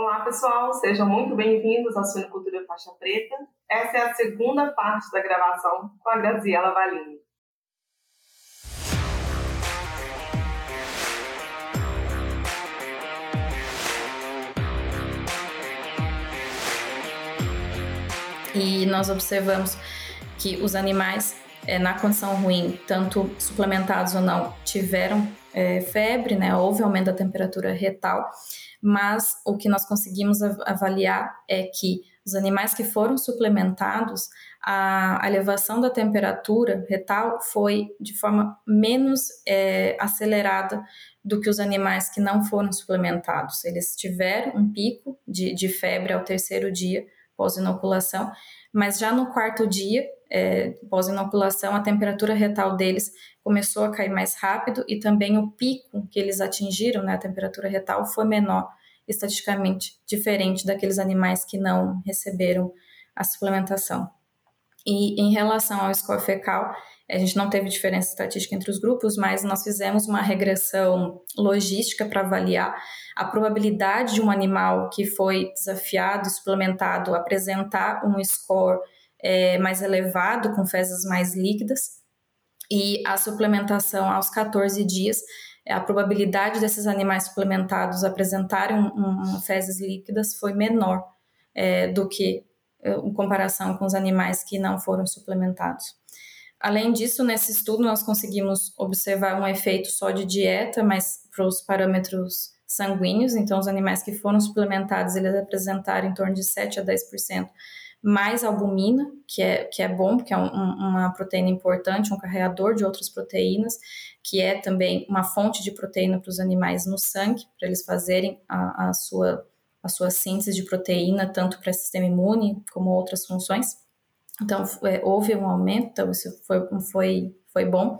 Olá, pessoal, sejam muito bem-vindos à Suinocultura Faixa Preta. Essa é a segunda parte da gravação com a Graziela Valini. E nós observamos que os animais, é, na condição ruim, tanto suplementados ou não, tiveram é, febre, né? Houve aumento da temperatura retal mas o que nós conseguimos avaliar é que os animais que foram suplementados, a elevação da temperatura retal foi de forma menos é, acelerada do que os animais que não foram suplementados. Eles tiveram um pico de, de febre ao terceiro dia pós-inoculação, mas já no quarto dia é, pós-inoculação, a temperatura retal deles começou a cair mais rápido e também o pico que eles atingiram, né, a temperatura retal, foi menor, estatisticamente diferente daqueles animais que não receberam a suplementação. E em relação ao score fecal, a gente não teve diferença estatística entre os grupos, mas nós fizemos uma regressão logística para avaliar a probabilidade de um animal que foi desafiado suplementado apresentar um score é, mais elevado, com fezes mais líquidas, e a suplementação aos 14 dias, a probabilidade desses animais suplementados apresentarem um, um fezes líquidas foi menor é, do que é, em comparação com os animais que não foram suplementados. Além disso, nesse estudo, nós conseguimos observar um efeito só de dieta, mas para os parâmetros sanguíneos, então os animais que foram suplementados, eles apresentaram em torno de 7 a 10% mais albumina, que é, que é bom, porque é um, uma proteína importante, um carregador de outras proteínas, que é também uma fonte de proteína para os animais no sangue, para eles fazerem a, a, sua, a sua síntese de proteína, tanto para o sistema imune como outras funções. Então, é, houve um aumento, então isso foi, foi, foi bom.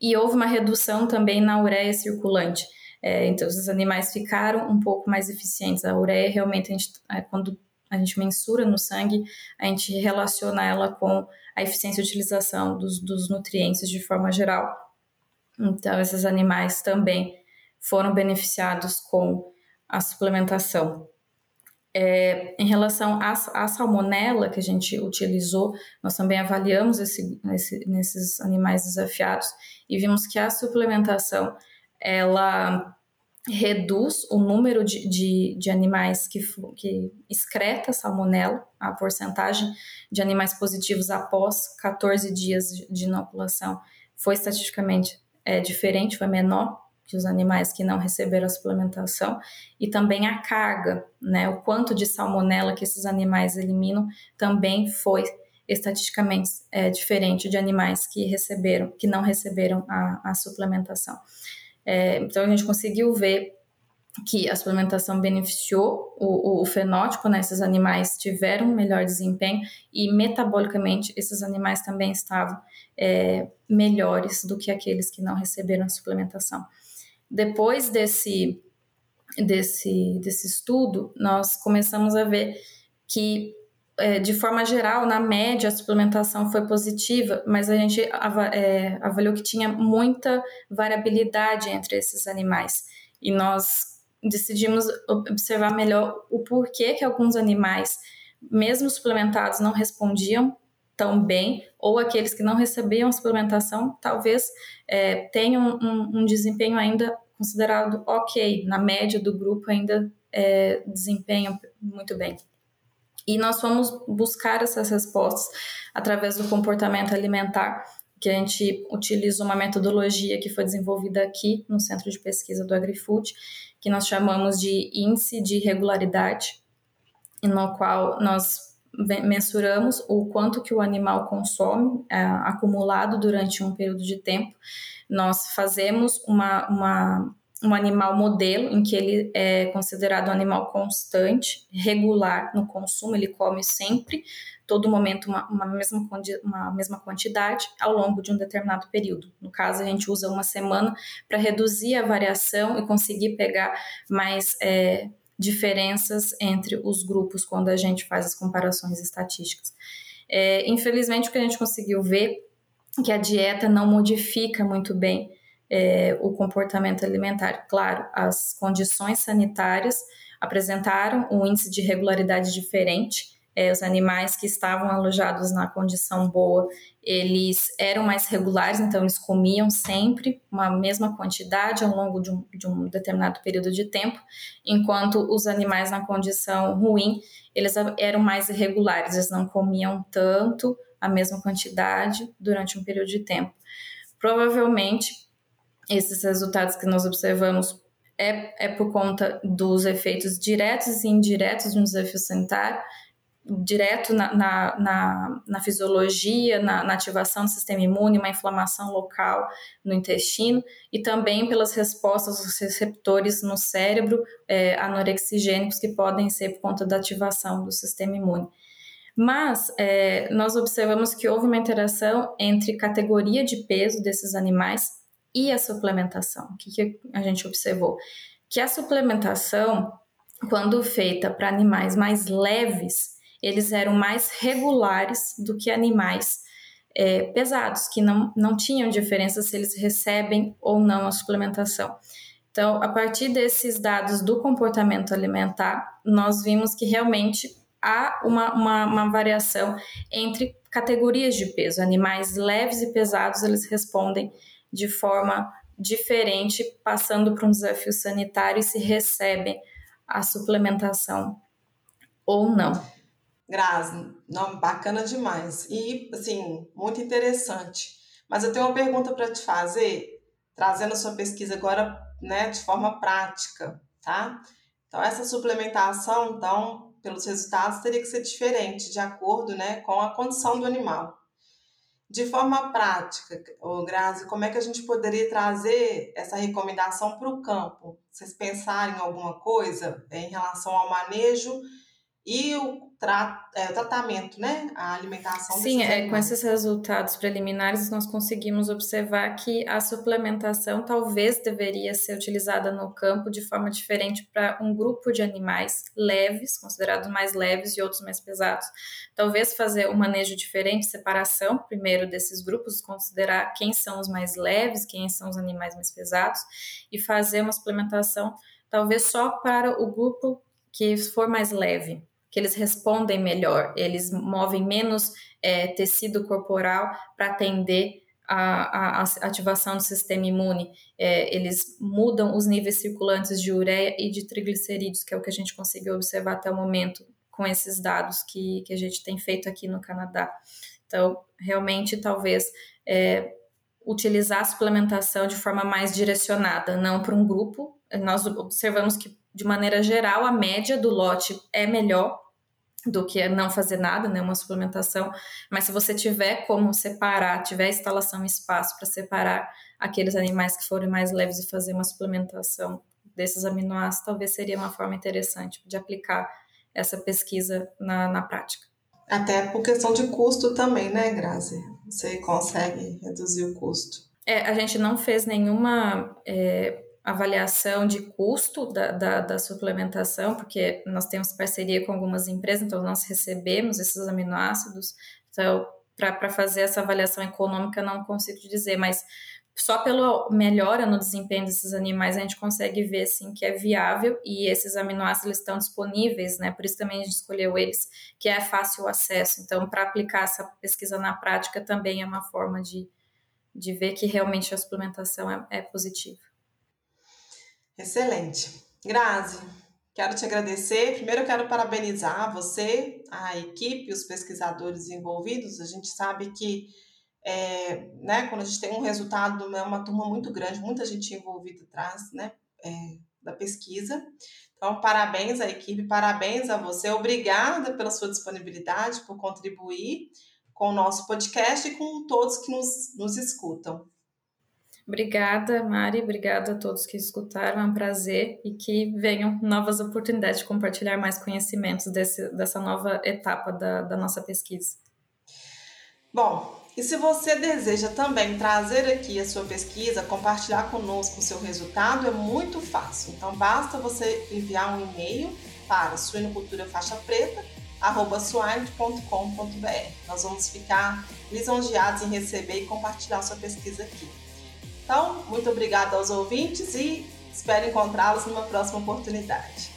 E houve uma redução também na ureia circulante. É, então, os animais ficaram um pouco mais eficientes. A ureia, realmente, a gente, é, quando a gente mensura no sangue, a gente relaciona ela com a eficiência de utilização dos, dos nutrientes de forma geral. Então, esses animais também foram beneficiados com a suplementação. É, em relação à, à, salmonela que a gente utilizou, nós também avaliamos esse, esse, nesses animais desafiados e vimos que a suplementação ela reduz o número de, de, de animais que, que excreta salmonela, a porcentagem de animais positivos após 14 dias de inoculação foi estatisticamente é, diferente, foi menor que os animais que não receberam a suplementação, e também a carga, né, o quanto de salmonela que esses animais eliminam também foi estatisticamente é, diferente de animais que receberam, que não receberam a, a suplementação. É, então a gente conseguiu ver que a suplementação beneficiou o, o, o fenótipo, né? Esses animais tiveram um melhor desempenho e metabolicamente esses animais também estavam é, melhores do que aqueles que não receberam a suplementação. Depois desse, desse, desse estudo, nós começamos a ver que de forma geral, na média, a suplementação foi positiva, mas a gente é, avaliou que tinha muita variabilidade entre esses animais. E nós decidimos observar melhor o porquê que alguns animais, mesmo suplementados, não respondiam tão bem, ou aqueles que não recebiam a suplementação, talvez é, tenham um, um, desempenho ainda considerado ok, na média do grupo ainda é, desempenham muito bem. E nós fomos buscar essas respostas através do comportamento alimentar, que a gente utiliza uma metodologia que foi desenvolvida aqui no Centro de Pesquisa do AgriFood, que nós chamamos de índice de regularidade, no qual nós mensuramos o quanto que o animal consome é, acumulado durante um período de tempo. Nós fazemos uma, uma um animal modelo, em que ele é considerado um animal constante, regular no consumo, ele come sempre, todo momento, uma, uma, mesma, uma mesma quantidade ao longo de um determinado período. No caso, a gente usa uma semana para reduzir a variação e conseguir pegar mais é, diferenças entre os grupos quando a gente faz as comparações estatísticas. É, infelizmente, o que a gente conseguiu ver é que a dieta não modifica muito bem é, o comportamento alimentar. Claro, as condições sanitárias apresentaram um índice de regularidade diferente. É, os animais que estavam alojados na condição boa, eles eram mais regulares, então eles comiam sempre uma mesma quantidade ao longo de um, de um determinado período de tempo, enquanto os animais na condição ruim, eles eram mais irregulares, eles não comiam tanto a mesma quantidade durante um período de tempo. Provavelmente, esses resultados que nós observamos é, é por conta dos efeitos diretos e indiretos de um desafio sanitário, direto na, na, na, na fisiologia, na, na, ativação do sistema imune, uma inflamação local no intestino, e também pelas respostas dos receptores no cérebro é, anorexigênicos que podem ser por conta da ativação do sistema imune. Mas é, nós observamos que houve uma interação entre categoria de peso desses animais e a suplementação. O que, que a gente observou? Que a suplementação, quando feita para animais mais leves, eles eram mais regulares do que animais é, pesados, que não, não tinham diferença se eles recebem ou não a suplementação. Então, a partir desses dados do comportamento alimentar, nós vimos que realmente há uma, uma, uma, variação entre categorias de peso. Animais leves e pesados, eles respondem de forma diferente, passando por um desafio sanitário e se recebem a suplementação ou não. Grazi, bacana demais. E, assim, muito interessante. Mas eu tenho uma pergunta para te fazer, trazendo a sua pesquisa agora, né, de forma prática, tá? Então, essa suplementação, então, pelos resultados teria que ser diferente, de acordo né, com a condição do animal. De forma prática, Grazi, como é que a gente poderia trazer essa recomendação para o campo? Vocês pensarem em alguma coisa em relação ao manejo e o tra é, tratamento, né? A alimentação Sim, é, com esses resultados preliminares, nós conseguimos observar que a suplementação talvez deveria ser utilizada no campo de forma diferente para um grupo de animais leves, considerados mais leves, e outros mais pesados. Talvez fazer um manejo diferente, separação primeiro desses grupos, considerar quem são os mais leves, quem são os animais mais pesados, e fazer uma suplementação talvez só para o grupo que for mais leve que eles respondem melhor, eles movem menos é, tecido corporal para atender a, a, a, ativação do sistema imune, é, eles mudam os níveis circulantes de ureia e de triglicerídeos, que é o que a gente conseguiu observar até o momento com esses dados que, que a gente tem feito aqui no Canadá. Então, realmente, talvez é, utilizar a suplementação de forma mais direcionada, não para um grupo. Nós observamos que, de maneira geral, a média do lote é melhor do que não fazer nada, né, uma suplementação, mas se você tiver como separar, tiver instalação e espaço para separar aqueles animais que forem mais leves e fazer uma suplementação desses aminoácidos, talvez seria uma forma interessante de aplicar essa pesquisa na, na prática. Até por questão de custo também, né, Grazi? Você consegue reduzir o custo. É, a gente não fez nenhuma é, avaliação de custo da, da, da, suplementação, porque nós temos parceria com algumas empresas, então nós recebemos esses aminoácidos. Então, para fazer essa avaliação econômica, não consigo dizer, mas só pela melhora no desempenho desses animais a gente consegue ver assim que é viável e esses aminoácidos estão disponíveis, né? Por isso também a gente escolheu eles, que é fácil acesso. Então, para aplicar essa pesquisa na prática também é uma forma de, de ver que realmente a suplementação é, é positiva. Excelente. Grazi, quero te agradecer. Primeiro, eu quero parabenizar você, a equipe, os pesquisadores envolvidos. A gente sabe que é, né, quando a gente tem um resultado, é uma turma muito grande, muita gente envolvida atrás né, é, da pesquisa. Então, parabéns à equipe, parabéns a você. Obrigada pela sua disponibilidade, por contribuir com o nosso podcast e com todos que nos, nos escutam. Obrigada, Mari. Obrigada a todos que escutaram. É um prazer e que venham novas oportunidades de compartilhar mais conhecimentos desse, dessa nova etapa da, da nossa pesquisa. Bom, e se você deseja também trazer aqui a sua pesquisa, compartilhar conosco o seu resultado, é muito fácil. Então basta você enviar um e-mail para suinoculturafaixapreta@swine.com.br. Nós vamos ficar lisonjeados em receber e compartilhar sua pesquisa aqui. Então, muito obrigada aos ouvintes e espero encontrá-los numa próxima oportunidade.